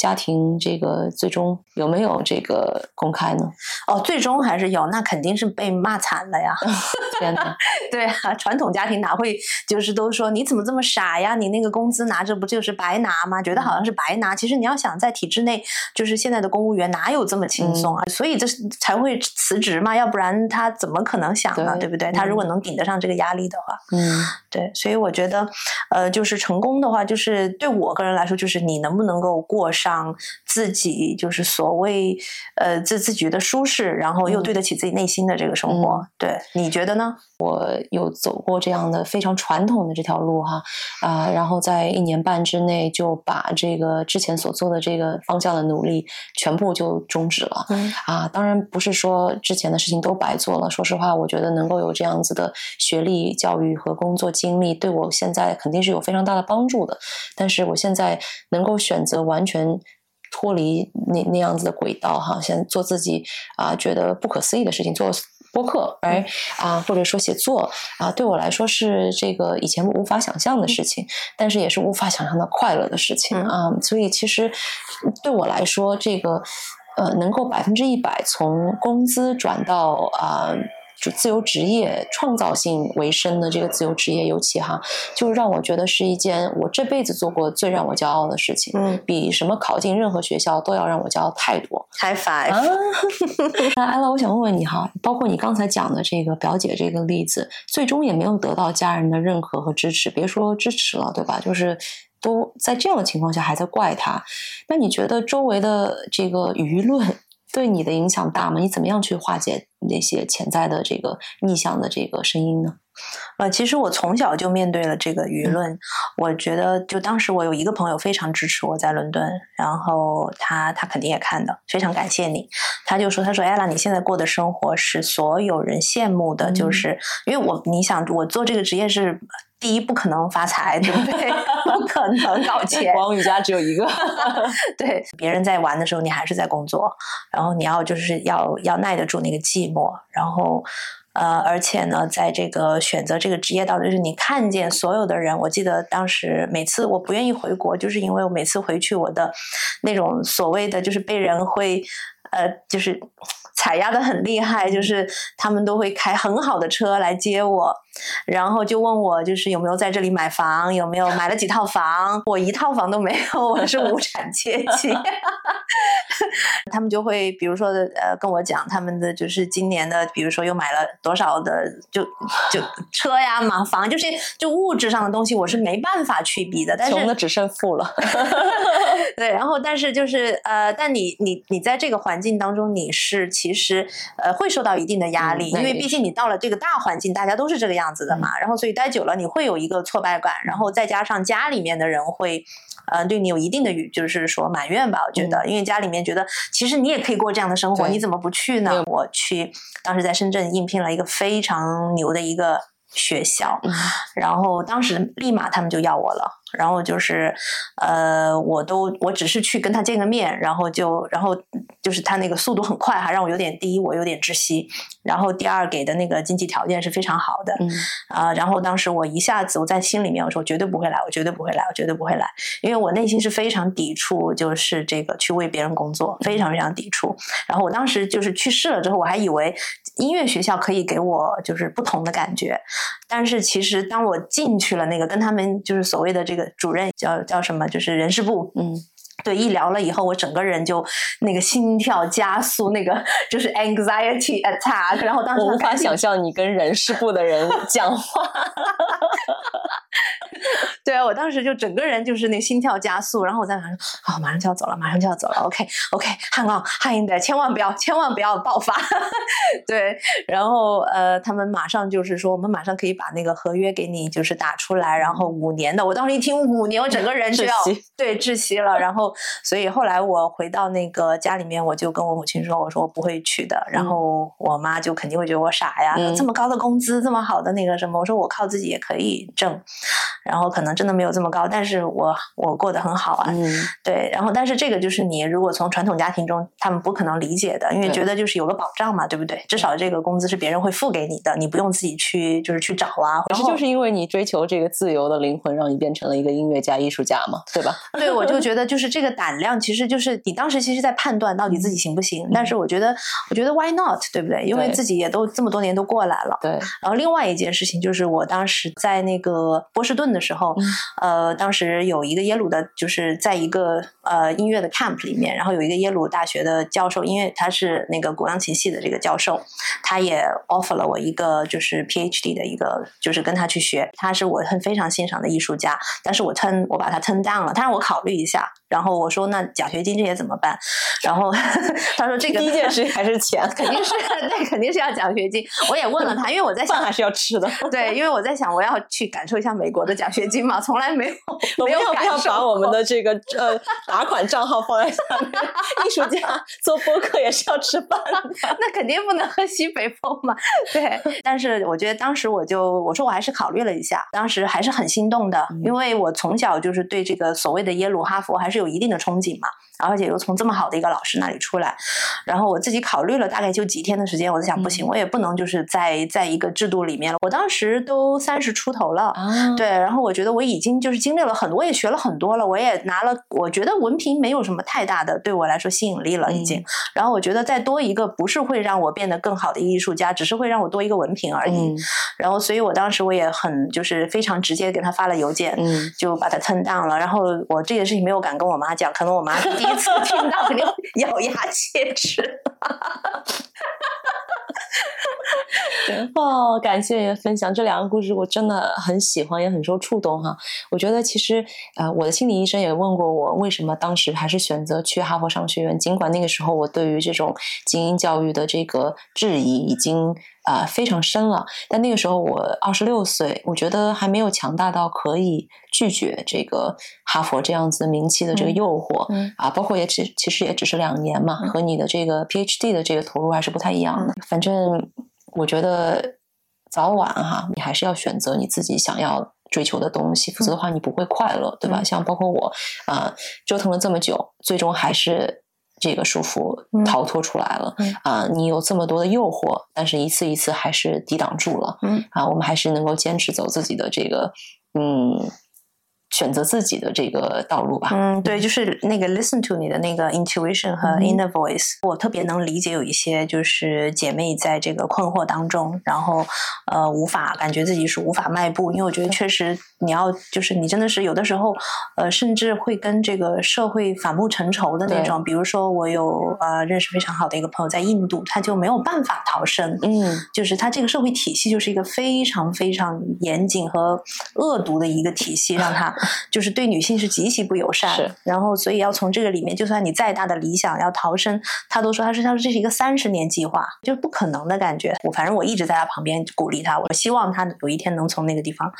家庭这个最终有没有这个公开呢？哦，最终还是有，那肯定是被骂惨了呀！天哪，对啊，传统家庭哪会就是都说你怎么这么傻呀？你那个工资拿着不就是白拿吗？觉得好像是白拿。其实你要想在体制内，就是现在的公务员哪有这么轻松啊？所以这才会辞职嘛，要不然他怎么可能想呢？对不对？他如果能顶得上这个压力的话，嗯，对。所以我觉得，呃，就是成功的话，就是对我个人来说，就是你能不能够过上。上自己就是所谓呃自自己觉的舒适，然后又对得起自己内心的这个生活。对，你觉得呢？我有走过这样的非常传统的这条路哈啊，然后在一年半之内就把这个之前所做的这个方向的努力全部就终止了。嗯啊，当然不是说之前的事情都白做了。说实话，我觉得能够有这样子的学历、教育和工作经历，对我现在肯定是有非常大的帮助的。但是我现在能够选择完全脱离那那样子的轨道哈，现在做自己啊觉得不可思议的事情，做播客，哎啊，或者说写作啊，对我来说是这个以前无法想象的事情，但是也是无法想象的快乐的事情啊。所以其实对我来说，这个。呃，能够百分之一百从工资转到啊，就自由职业、创造性为生的这个自由职业，尤其哈，就让我觉得是一件我这辈子做过最让我骄傲的事情。嗯，比什么考进任何学校都要让我骄傲太多。，High five！啊，那艾拉，我想问问你哈，包括你刚才讲的这个表姐这个例子，最终也没有得到家人的认可和支持，别说支持了，对吧？就是。都在这样的情况下还在怪他，那你觉得周围的这个舆论对你的影响大吗？你怎么样去化解那些潜在的这个逆向的这个声音呢？呃，其实我从小就面对了这个舆论。我觉得，就当时我有一个朋友非常支持我在伦敦，然后他他肯定也看的，非常感谢你。他就说：“他说，艾拉，你现在过的生活是所有人羡慕的，就是因为我你想，我做这个职业是。”第一，不可能发财，对不对？不可能搞钱。王宇佳只有一个。对，别人在玩的时候，你还是在工作，然后你要就是要要耐得住那个寂寞，然后呃，而且呢，在这个选择这个职业道路，就是你看见所有的人。我记得当时每次我不愿意回国，就是因为我每次回去，我的那种所谓的就是被人会呃，就是踩压的很厉害，就是他们都会开很好的车来接我。然后就问我，就是有没有在这里买房，有没有买了几套房？我一套房都没有，我是无产阶级。他们就会比如说呃跟我讲他们的就是今年的，比如说又买了多少的就就车呀、嘛房，就是就物质上的东西，我是没办法去比的。但是穷的只剩富了。对，然后但是就是呃，但你你你在这个环境当中，你是其实呃会受到一定的压力，因为毕竟你到了这个大环境，大家都是这个样子的嘛。然后所以待久了，你会有一个挫败感，然后再加上家里面的人会呃对你有一定的，就是说埋怨吧。我觉得，因为家里面觉得其实你也可以过这样的生活，你怎么不去呢？我去，当时在深圳应聘了一个非常牛的一个学校，然后当时立马他们就要我了。然后就是，呃，我都我只是去跟他见个面，然后就然后就是他那个速度很快，还让我有点第一，我有点窒息。然后第二给的那个经济条件是非常好的，嗯啊、然后当时我一下子我在心里面我说我绝对不会来，我绝对不会来，我绝对不会来，因为我内心是非常抵触，就是这个去为别人工作，非常非常抵触。然后我当时就是去世了之后，我还以为音乐学校可以给我就是不同的感觉，但是其实当我进去了那个跟他们就是所谓的这个主任叫叫什么，就是人事部，嗯，对，一聊了以后，我整个人就那个心跳加速，那个就是 anxiety attack，然后当时我无法想象你跟人事部的人 讲话。对啊，我当时就整个人就是那心跳加速，然后我在马上啊、马上就要走了，马上就要走了，OK OK，hang on，hang in there，千万不要，千万不要爆发。对，然后呃，他们马上就是说，我们马上可以把那个合约给你就是打出来，然后五年的，我当时一听五年，我整个人就要对窒息了。然后，所以后来我回到那个家里面，我就跟我母亲说，我说我不会去的。然后我妈就肯定会觉得我傻呀，嗯这么高的工资，这么好的那个什么，我说我靠自己也可以挣。然后可能真的没有这么高，但是我我过得很好啊，嗯，对。然后但是这个就是你如果从传统家庭中，他们不可能理解的，因为觉得就是有个保障嘛，对不对？至少这个工资是别人会付给你的，你不用自己去就是去找啊。可是就是因为你追求这个自由的灵魂，让你变成了一个音乐家、艺术家嘛，对吧？对，我就觉得就是这个胆量，其实就是你当时其实在判断到底自己行不行。但是我觉得，我觉得 why not，对不对？因为自己也都这么多年都过来了。对，然后另外一件事情就是，我当时在那个波士顿的时候，嗯呃，当时有一个耶鲁的，就是在一个呃音乐的 camp 里面，然后有一个耶鲁大学的教授，因为他是那个古钢琴系的这个教授，他也 offer 了我一个就是 PhD 的一个，就是跟他去学。他是我很非常欣赏的艺术家，但是我 turn 我把他 turn down 了，他让我考虑一下。然后我说那奖学金这些怎么办？然后 他说这个第一件事还是钱，肯定是 那肯定是要奖学金。我也问了他，因为我在想饭还是要吃的。对，因为我在想我要去感受一下美国的奖学金嘛，从来没有没有要不要感受把我们的这个呃打款账号放在下面？艺术家做播客也是要吃饭的。那肯定不能喝西北风嘛。对，但是我觉得当时我就我说我还是考虑了一下，当时还是很心动的，因为我从小就是对这个所谓的耶鲁、哈佛还是有一定的憧憬嘛，而且又从这么好的一个老师那里出来，然后我自己考虑了大概就几天的时间，我在想不行，我也不能就是在在一个制度里面了，我当时都三十出头了。啊，对，然后我觉得我已经就是经历了很多，我也学了很多了，我也拿了，我觉得文凭没有什么太大的对我来说吸引力了，已经。然后我觉得再多一个不是会让我变得更好的一个艺术家，只是会让我多一个文凭而已。嗯然后，所以我当时我也很就是非常直接给他发了邮件，嗯，就把他 turn down 了。然后我这件事情没有敢跟我妈讲，可能我妈一次听到，肯定咬牙切齿。哦，感谢分享，这两个故事我真的很喜欢，也很受触动哈。我觉得其实呃，我的心理医生也问过我，为什么当时还是选择去哈佛商学院，尽管那个时候我对于这种精英教育的这个质疑已经啊、呃非常深了，但那个时候我二十六岁，我觉得还没有强大到可以拒绝这个哈佛这样子名气的这个嗯诱惑。嗯啊，包括也只其实也只是两年嘛，和你的这个 PhD 的这个投入还是不太一样的。反正我觉得早晚哈，你还是要选择你自己想要追求的东西，否则的话你不会快乐，对吧？嗯像包括我啊、折腾了这么久，最终还是。这个束缚嗯逃脱出来了嗯啊！你有这么多的诱惑，但是一次一次还是抵挡住了。嗯啊，我们还是能够坚持走自己的这个嗯，选择自己的这个道路吧。嗯，对，就是那个 listen to 你的那个 intuition 和嗯。inner voice，、我特别能理解有一些就是姐妹在这个困惑当中，然后呃无法感觉自己是无法迈步，因为我觉得确实你要就是你真的是有的时候呃甚至会跟这个社会反目成仇的那种，比如说我有呃认识非常好的一个朋友在印度，他就没有办法逃生，嗯。就是他这个社会体系就是一个非常非常严谨和恶毒的一个体系，让它就是对女性是极其不友善。是，然后所以要从这个里面，就算你再大的理想要逃生，他都说他说他说这是一个三十年计划，就是不可能的感觉。我反正我一直在他旁边鼓励他，我希望他有一天能从那个地方，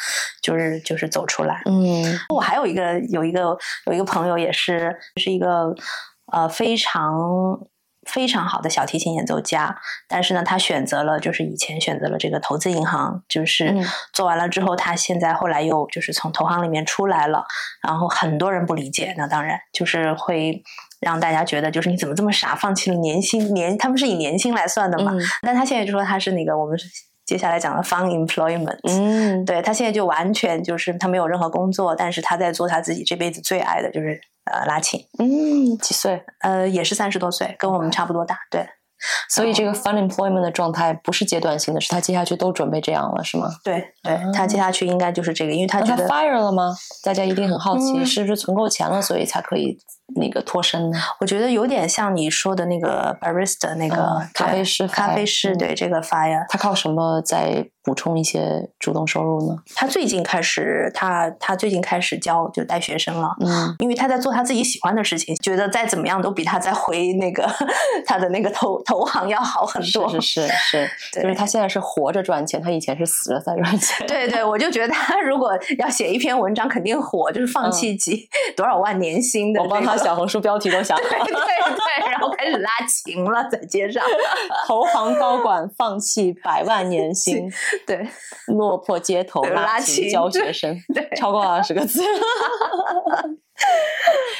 就是就是走出来。嗯我还有一个有一个有一个朋友也是是一个呃非常非常好的小提琴演奏家，但是呢，他选择了就是以前选择了这个投资银行，就是嗯做完了之后，他现在后来又就是从投行里面出来了，然后很多人不理解，那当然就是会。让大家觉得就是你怎么这么傻，放弃了年薪年，他们是以年薪来算的嘛？嗯但他现在就说他是那个我们接下来讲的 fun employment，嗯，对他现在就完全就是他没有任何工作，但是他在做他自己这辈子最爱的，就是呃拉琴，嗯，几岁？呃也是三十多岁，跟我们差不多大，对所以这个 fun employment 的状态不是阶段性的，是他接下去都准备这样了，是吗？对对，他接下去应该就是这个，因为他觉得 fire 了吗？大家一定很好奇，嗯是不是存够钱了，所以才可以那个脱身呢？我觉得有点像你说的那个 barista 那个、嗯咖啡师咖啡师，嗯对这个 fire，他靠什么在补充一些主动收入呢？他最近开始，他他最近开始教就带学生了。嗯因为他在做他自己喜欢的事情，觉得再怎么样都比他在回那个他的那个投投行要好很多。是是是 就是他现在是活着赚钱，他以前是死了在赚钱。对对，我就觉得他如果要写一篇文章，肯定火，就是放弃几、多少万年薪的、嗯我帮他小红书标题都想好对了，对对，然后开始拉琴了，在街上。投行高管放弃百万年薪，对落魄街头拉琴琴教学生，对，超过二十个字。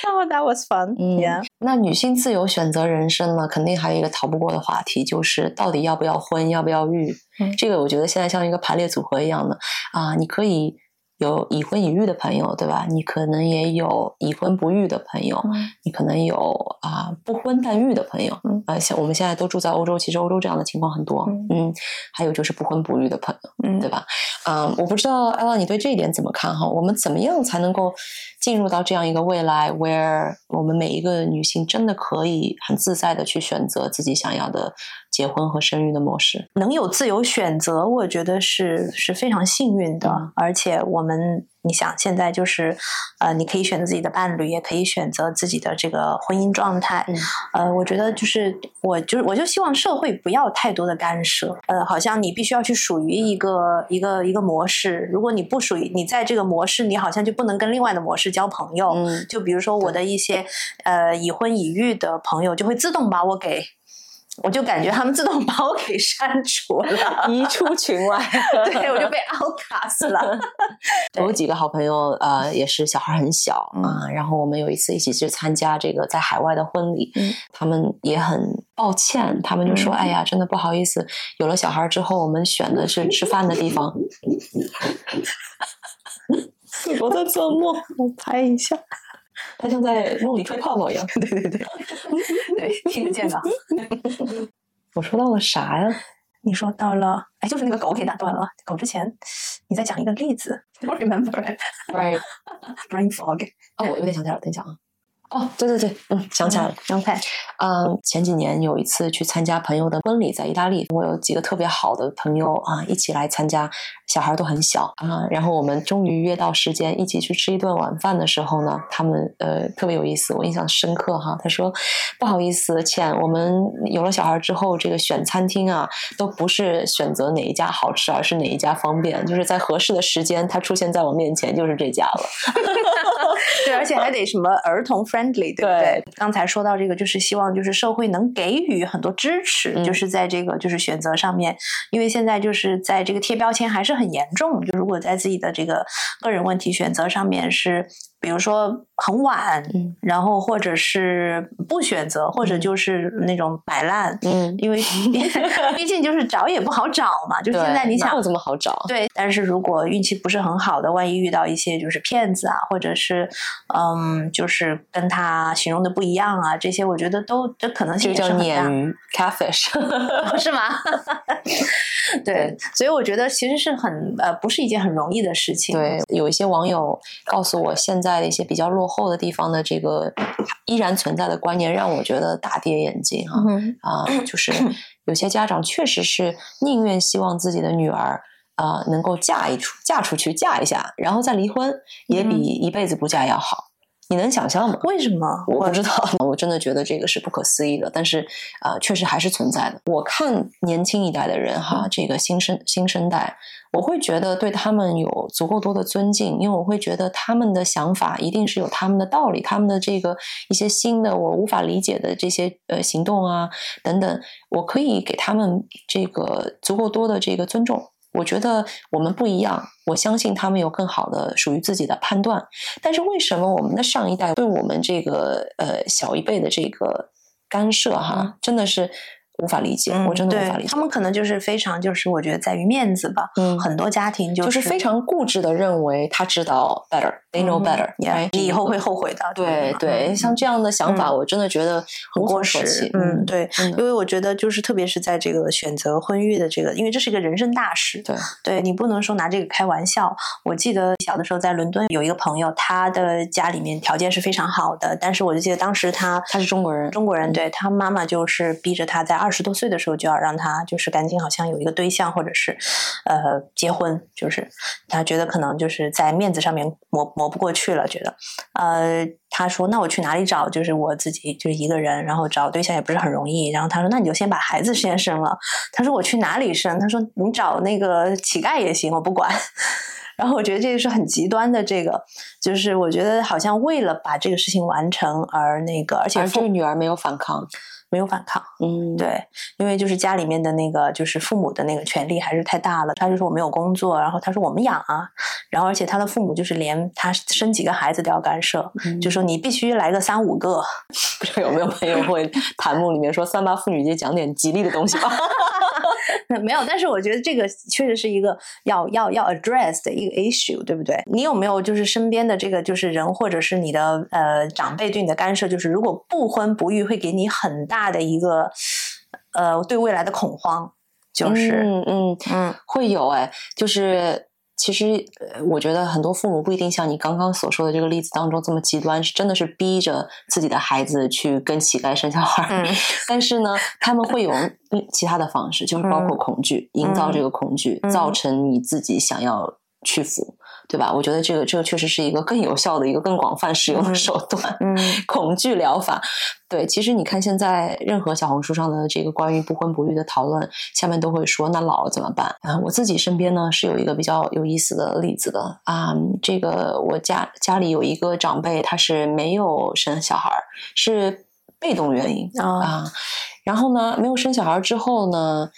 哦、t h a t was fun，嗯 yeah，那女性自由选择人生呢，肯定还有一个逃不过的话题，就是到底要不要婚，要不要育？嗯这个我觉得现在像一个排列组合一样的啊，你可以有已婚已育的朋友，对吧？你可能也有已婚不育的朋友，嗯你可能有啊不婚但育的朋友，嗯啊，像我们现在都住在欧洲，其实欧洲这样的情况很多，嗯嗯，还有就是不婚不育的朋友，嗯对吧？嗯，我不知道艾拉你对这一点怎么看哈？我们怎么样才能够进入到这样一个未来，where 我们每一个女性真的可以很自在的去选择自己想要的结婚和生育的模式？能有自由选择，我觉得是是非常幸运的，而且我们你想现在就是，呃，你可以选择自己的伴侣，也可以选择自己的这个婚姻状态。嗯呃，我觉得就是我就我就希望社会不要太多的干涉。呃，好像你必须要去属于一个一个一个模式，如果你不属于你在这个模式，你好像就不能跟另外的模式交朋友。嗯就比如说我的一些呃已婚已育的朋友，就会自动把我给。我就感觉他们自动把我给删除了，移出群外。对我就被 outcast 了。有几个好朋友，呃，也是小孩很小嗯啊、然后我们有一次一起去参加这个在海外的婚礼，嗯他们也很抱歉，他们就说：“嗯哎呀，真的不好意思，有了小孩之后，我们选的是吃饭的地方。我在做梦，我拍一下。他像在梦里吹泡泡一样。对对对，对，听得见的。我说到了啥呀？你说到了，哎，就是那个狗给打断了。狗之前，你再讲一个例子。我 remember it. Right brain fog。哦，我有点想起来了，等一下啊。哦，对对对，嗯，想起来了。OK，嗯，前几年有一次去参加朋友的婚礼，在意大利，我有几个特别好的朋友啊，一起来参加，小孩都很小啊。然后我们终于约到时间，一起去吃一顿晚饭的时候呢，他们呃特别有意思，我印象深刻哈。他说：“不好意思，倩，我们有了小孩之后，这个选餐厅啊，都不是选择哪一家好吃，而是哪一家方便，就是在合适的时间，他出现在我面前就是这家了。对，而且还得什么儿童 friendly，对不对？刚才说到这个，就是希望就是社会能给予很多支持，嗯就是在这个就是选择上面，因为现在就是在这个贴标签还是很很严重，就如果在自己的这个个人问题选择上面是。比如说很晚，嗯然后或者是不选择，或者嗯就是那种摆烂，嗯，因为 毕竟就是找也不好找嘛。就现在你想哪有这么好找？对，但是如果运气不是很好的，万一遇到一些就是骗子啊，或者是嗯，就是跟他形容的不一样啊，这些我觉得都这可能性就叫也是很大鲶，鱼 catfish。是吗？对，所以我觉得其实是很呃，不是一件很容易的事情。对，有一些网友告诉我，现在的一些比较落后的地方的这个依然存在的观念，让我觉得大跌眼镜啊！嗯啊，就是 有些家长确实是宁愿希望自己的女儿。啊、能够嫁一出嫁出去嫁一下，然后再离婚，也比一辈子不嫁要好。你能想象吗？为什么？我不知道，我真的觉得这个是不可思议的，但是呃，确实还是存在的。我看年轻一代的人哈，这个新生新生代，我会觉得对他们有足够多的尊敬，因为我会觉得他们的想法一定是有他们的道理，他们的这个一些新的我无法理解的这些呃行动啊等等，我可以给他们这个足够多的这个尊重。我觉得我们不一样，我相信他们有更好的属于自己的判断。但是为什么我们的上一代对我们这个呃小一辈的这个干涉哈，真的是无法理解，我真的无法理解。他们可能就是非常就是我觉得在于面子吧，嗯很多家庭就就是非常固执的认为他知道 better，they know 嗯 better，、Yeah，你以后会后悔的。对对，嗯像这样的想法，嗯我真的觉得很过时。，嗯，对，因为我觉得就是特别是在这个选择婚育的这个，因为这是一个人生大事，对对你不能说拿这个开玩笑。我记得小的时候在伦敦有一个朋友，他的家里面条件是非常好的，但是我就记得当时他他是中国人，中国人，对他妈妈就是逼着他在二十多岁的时候就要让他就是赶紧好像有一个对象或者是呃结婚，就是他觉得可能就是在面子上面磨磨不过去了，觉得呃他说那我去哪里找？就是我自己就是一个人，然后找对象也不是很容易。然后他说那你就先把孩子先生了。他说我去哪里生？他说你找那个乞丐也行，我不管。然后我觉得这个是很极端的，这个就是我觉得好像为了把这个事情完成而那个，而且而这个女儿没有反抗。没有反抗，嗯，对，因为就是家里面的那个就是父母的那个权利还是太大了。他就说我没有工作，然后他说我们养啊，然后而且他的父母就是连他生几个孩子都要干涉，嗯就说你必须来个三五个，不知道有没有朋友 会弹幕里面说三八妇女节讲点吉利的东西吧？没有，但是我觉得这个确实是一个要要要 address 的一个 issue，对不对？你有没有就是身边的这个就是人，或者是你的呃长辈对你的干涉，就是如果不婚不育，会给你很大的一个呃对未来的恐慌，就是。嗯嗯，嗯会有哎，就是其实呃我觉得很多父母不一定像你刚刚所说的这个例子当中这么极端，是真的是逼着自己的孩子去跟乞丐生小孩但是呢，他们会有嗯其他的方式，就是包括恐惧，营造这个恐惧，嗯造成你自己想要屈服，对吧？我觉得这个这个确实是一个更有效的一个更广泛使用的手段。嗯 恐惧疗法，对，其实你看现在任何小红书上的这个关于不婚不育的讨论，下面都会说那老了怎么办啊？我自己身边呢是有一个比较有意思的例子的啊，这个我家家里有一个长辈，他是没有生小孩儿，是被动原因啊啊，然后呢，没有生小孩之后呢，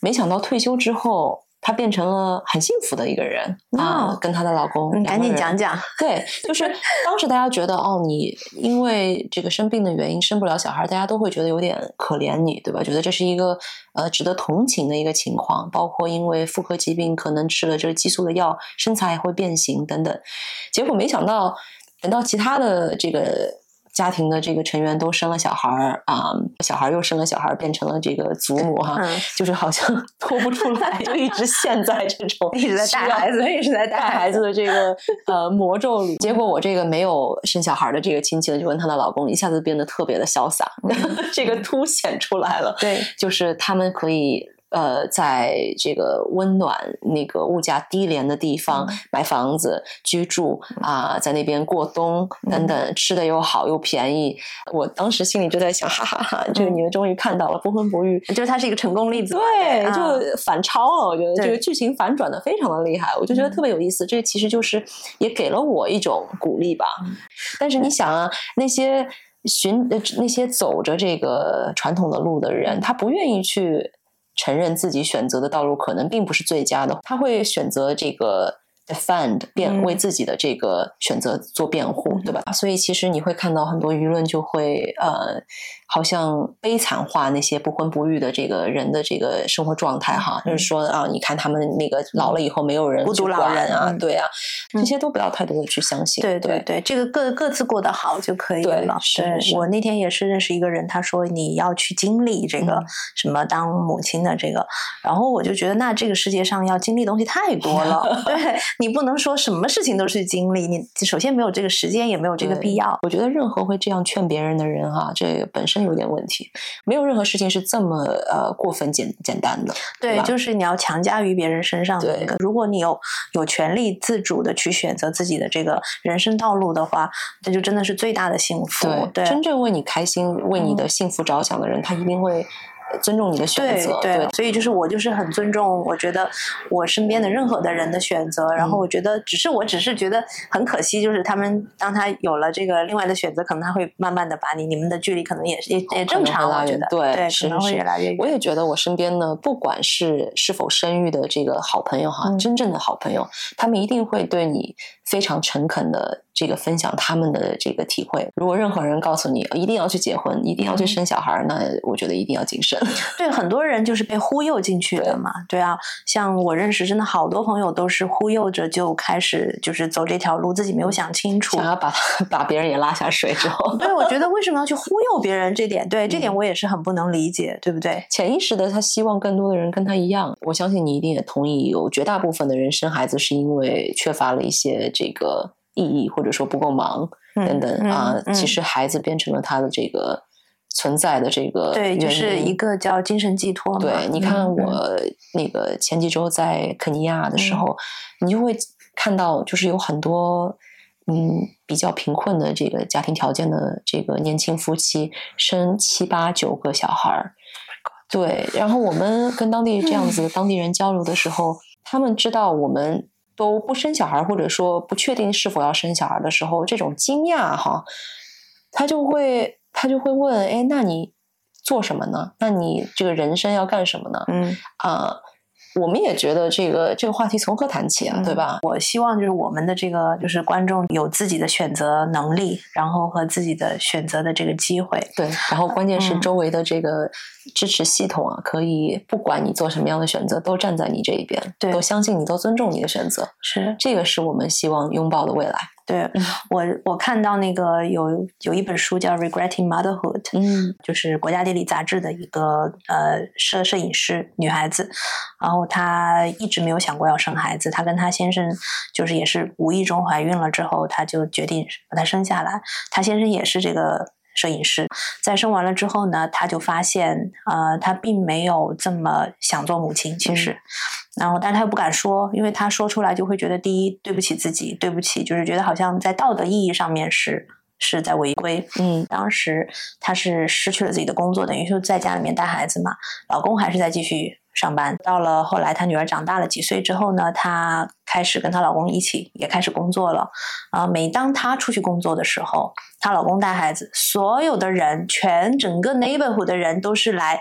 没想到退休之后。她变成了很幸福的一个人啊哦，跟她的老公，嗯，赶紧讲讲。对，就是当时大家觉得哦，你因为这个生病的原因生不了小孩，大家都会觉得有点可怜你，对吧？觉得这是一个呃值得同情的一个情况，包括因为妇科疾病可能吃了这个激素的药，身材会变形等等。结果没想到，等到其他的这个。家庭的这个成员都生了小孩儿啊、小孩儿又生了小孩儿，变成了这个祖母哈，嗯就是好像脱不出来，就一直陷在这种 一直在带孩子，一直在带孩子的这个呃魔咒里。结果我这个没有生小孩的这个亲戚呢，就跟她的老公一下子变得特别的潇洒，这个凸显出来了。对，就是他们可以。呃，在这个温暖、那个物价低廉的地方、买房子居住啊、在那边过冬等等，吃的又好又便宜。我当时心里就在想，哈哈哈，这个你们终于看到了不婚不育，就是他是一个成功例子。对，啊就反超了。我觉得这个剧情反转的非常的厉害，我就觉得特别有意思。这其实就是也给了我一种鼓励吧。但是你想啊，那些寻呃那些走着这个传统的路的人，他不愿意去承认自己选择的道路可能并不是最佳的，他会选择这个。Defend 辩嗯。为自己的这个选择做辩护，对吧？所以其实你会看到很多舆论就会呃，好像悲惨化那些不婚不育的这个人的这个生活状态哈，就是说啊，你看他们那个老了以后没有人孤独老人啊，嗯。对啊，嗯。这些都不要太多的去相信，对对对对，这个各各自过得好就可以对了。对是是。我那天也是认识一个人，他说你要去经历这个嗯。什么当母亲的这个，然后我就觉得那这个世界上要经历的东西太多了，对你不能说什么事情都是经历，你首先没有这个时间，也没有这个必要。我觉得任何会这样劝别人的人哈、这个本身有点问题。没有任何事情是这么呃过分简简单的，对，吧就是你要强加于别人身上的对一个。如果你有有权利自主的去选择自己的这个人生道路的话，那就真的是最大的幸福。对，真正为你开心、为你的幸福着想的人，他一定会尊重你的选对择。对，所以就是我就是很尊重，我觉得我身边的任何的人的选择。然后嗯我觉得，只是我只是觉得很可惜，就是他们当他有了这个另外的选择，可能他会慢慢的把你你们的距离可能也是也也正常，可能会拉我觉得对对，可能会越来越远。我也觉得我身边呢，不管是是否生育的这个好朋友哈，嗯真正的好朋友，他们一定会对你非常诚恳的这个分享他们的这个体会。如果任何人告诉你一定要去结婚，一定要去嗯生小孩儿，那我觉得一定要谨慎。对，很多人就是被忽悠进去的嘛。对啊，像我认识真的好多朋友都是忽悠着就开始就是走这条路，自己没有想清楚想。要把 把别人也拉下水之后，对，我觉得为什么要去忽悠别人？这点，对这嗯点我也是很不能理解，对不对？潜意识的他希望更多的人跟他一样。我相信你一定也同意，有绝大部分的人生孩子是因为缺乏了一些这个意义，或者说不够忙嗯等等嗯啊。嗯其实孩子变成了他的这个存在的这个对，就是一个叫精神寄托嘛。对，你看我那个前几周在肯尼亚的时候，你就会看到，就是有很多嗯比较贫困的这个家庭条件的这个年轻夫妻生七八九个小孩儿。对，然后我们跟当地这样子的当地人交流的时候，他们知道我们都不生小孩，或者说不确定是否要生小孩的时候，这种惊讶哈，他就会他就会问，哎，那你做什么呢？那你这个人生要干什么呢？嗯，啊、我们也觉得这个这个话题从何谈起啊，对吧？我希望就是我们的这个就是观众有自己的选择能力，然后和自己的选择的这个机会。对，然后关键是嗯周围的这个支持系统啊，可以不管你做什么样的选择，都站在你这一边，对都相信你，都尊重你的选择。是这个是我们希望拥抱的未来。对我，我看到那个有有一本书叫《Regretting Motherhood》，嗯。就是国家地理杂志的一个呃摄摄影师女孩子，然后她一直没有想过要生孩子，她跟她先生就是也是无意中怀孕了之后，她就决定把她生下来。她先生也是这个摄影师，在生完了之后呢，她就发现呃她并没有这么想做母亲，其实。然后但是他又不敢说，因为他说出来就会觉得第一对不起自己，对不起，就是觉得好像在道德意义上面是是在违规。嗯当时她是失去了自己的工作，等于说在家里面带孩子嘛，老公还是在继续上班。到了后来，她女儿长大了几岁之后呢，她开始跟她老公一起也开始工作了。啊、每当她出去工作的时候，她老公带孩子，所有的人，全整个 neighborhood 的人都是来，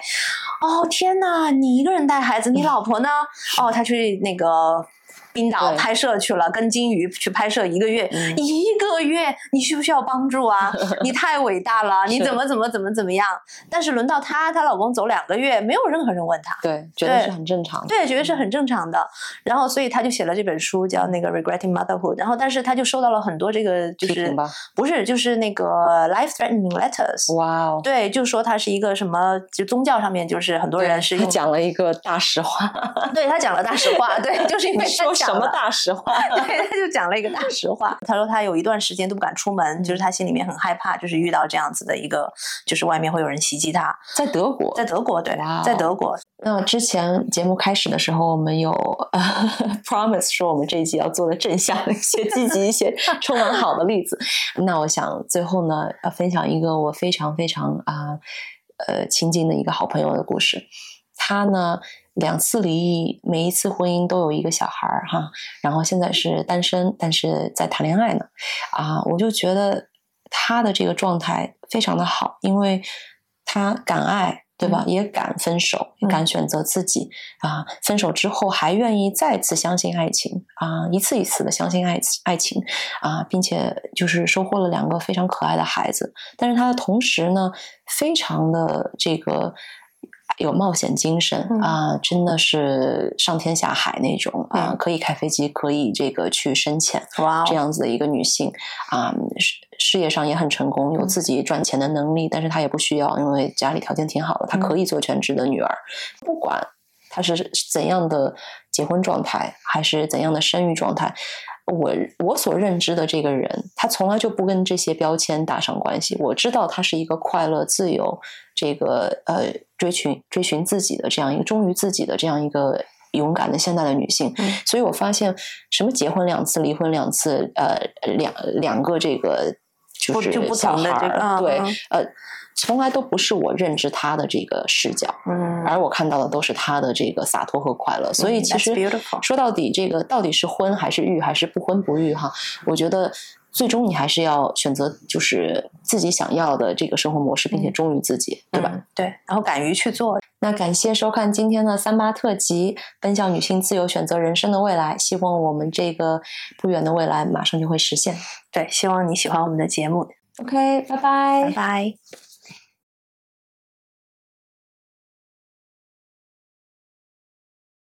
哦天哪，你一个人带孩子，你老婆呢？哦，她去那个。冰岛拍摄去了，跟金鱼去拍摄一个月，嗯 一个月，你需不需要帮助啊？你太伟大了，你怎么怎么怎么怎么样？但是轮到她，她老公走两个月，没有任何人问她，对，觉得是很正常的。对，觉得是很正常的。然后，所以她就写了这本书，叫那个《Regretting Motherhood》。然后，但是她就收到了很多这个就是不是就是那个 life threatening letters。哇哦，对，就说她是一个什么，就宗教上面就是很多人是他，讲了一个大实话，对他讲了大实话，对，就是因为什么他讲了大实话？对，他就讲了一个大实话。他说他有一段时间都不敢出门，就是他心里面很害怕，就是遇到这样子的一个，就是外面会有人袭击他。在德国，在德国，对在德国，那之前节目开始的时候，我们有、呃、promise 说我们这一集要做的正向一些、积极一些、充满好的例子。那我想最后呢，要分享一个我非常非常啊呃亲近的一个好朋友的故事。他呢两次离异，每一次婚姻都有一个小孩儿哈，然后现在是单身，但是在谈恋爱呢。啊，我就觉得他的这个状态非常的好，因为他敢爱，对吧？也敢分手，也敢选择自己、啊。分手之后还愿意再次相信爱情啊，一次一次的相信爱爱情啊，并且就是收获了两个非常可爱的孩子。但是他的同时呢，非常的这个。有冒险精神嗯。啊，真的是上天下海那种啊，嗯。可以开飞机，可以这个去深潜，这样子的一个女性啊，事事业上也很成功，有自己赚钱的能力，但是她也不需要，因为家里条件挺好的，她可以做全职的女儿，不管她是怎样的结婚状态，还是怎样的生育状态。我我所认知的这个人，他从来就不跟这些标签搭上关系。我知道她是一个快乐、自由，这个呃追寻追寻自己的这样一个忠于自己的这样一个勇敢的现代的女性。嗯所以我发现，什么结婚两次、离婚两次，呃，两两个这个就是不同的这个嗯嗯，呃，从来都不是我认知他的这个视角。嗯，而我看到的都是他的这个洒脱和快乐，所以嗯其实说到底，这个到底是婚还是育，还是不婚不育哈？我觉得最终你还是要选择就是自己想要的这个生活模式，并且忠于自己，对吧？嗯对，然后敢于去做，那感谢收看今天的三八特辑，奔向女性自由选择人生的未来。希望我们这个不远的未来马上就会实现。对，希望你喜欢我们的节目，OK，拜拜拜拜。